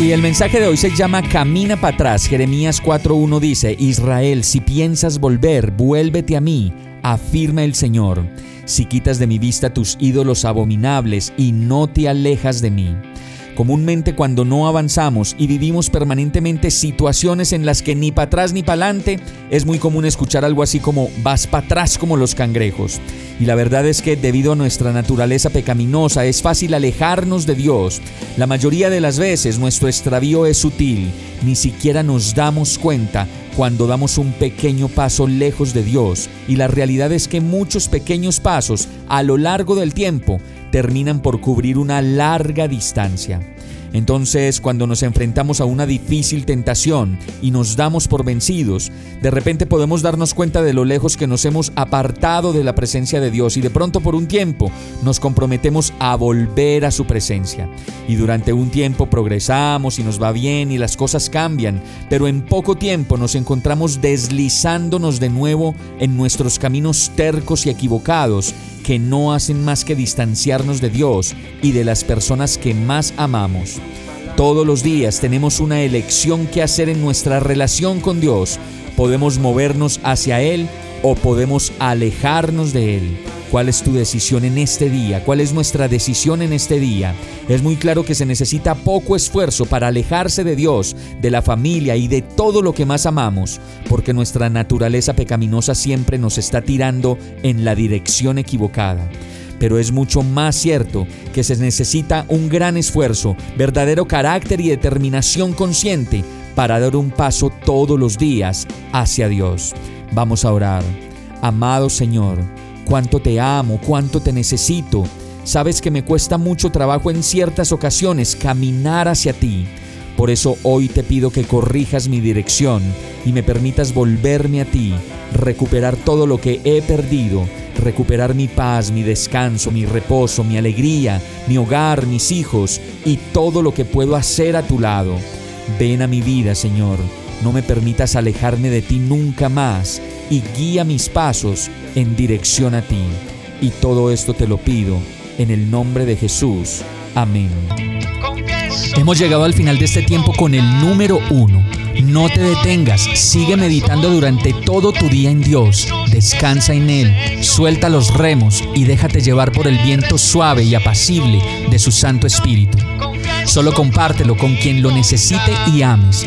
Y el mensaje de hoy se llama Camina para atrás. Jeremías 4.1 dice, Israel, si piensas volver, vuélvete a mí, afirma el Señor si quitas de mi vista tus ídolos abominables y no te alejas de mí. Comúnmente cuando no avanzamos y vivimos permanentemente situaciones en las que ni para atrás ni para adelante, es muy común escuchar algo así como vas para atrás como los cangrejos. Y la verdad es que debido a nuestra naturaleza pecaminosa es fácil alejarnos de Dios. La mayoría de las veces nuestro extravío es sutil, ni siquiera nos damos cuenta cuando damos un pequeño paso lejos de Dios. Y la realidad es que muchos pequeños pasos a lo largo del tiempo terminan por cubrir una larga distancia. Entonces, cuando nos enfrentamos a una difícil tentación y nos damos por vencidos, de repente podemos darnos cuenta de lo lejos que nos hemos apartado de la presencia de Dios y de pronto por un tiempo nos comprometemos a volver a su presencia. Y durante un tiempo progresamos y nos va bien y las cosas cambian, pero en poco tiempo nos encontramos deslizándonos de nuevo en nuestros caminos tercos y equivocados que no hacen más que distanciarnos de Dios y de las personas que más amamos. Todos los días tenemos una elección que hacer en nuestra relación con Dios. Podemos movernos hacia Él o podemos alejarnos de Él. ¿Cuál es tu decisión en este día? ¿Cuál es nuestra decisión en este día? Es muy claro que se necesita poco esfuerzo para alejarse de Dios, de la familia y de todo lo que más amamos, porque nuestra naturaleza pecaminosa siempre nos está tirando en la dirección equivocada pero es mucho más cierto que se necesita un gran esfuerzo, verdadero carácter y determinación consciente para dar un paso todos los días hacia Dios. Vamos a orar. Amado Señor, cuánto te amo, cuánto te necesito. Sabes que me cuesta mucho trabajo en ciertas ocasiones caminar hacia ti. Por eso hoy te pido que corrijas mi dirección y me permitas volverme a ti, recuperar todo lo que he perdido, recuperar mi paz, mi descanso, mi reposo, mi alegría, mi hogar, mis hijos y todo lo que puedo hacer a tu lado. Ven a mi vida, Señor. No me permitas alejarme de ti nunca más y guía mis pasos en dirección a ti. Y todo esto te lo pido en el nombre de Jesús. Amén. Hemos llegado al final de este tiempo con el número uno. No te detengas, sigue meditando durante todo tu día en Dios, descansa en Él, suelta los remos y déjate llevar por el viento suave y apacible de su Santo Espíritu. Solo compártelo con quien lo necesite y ames.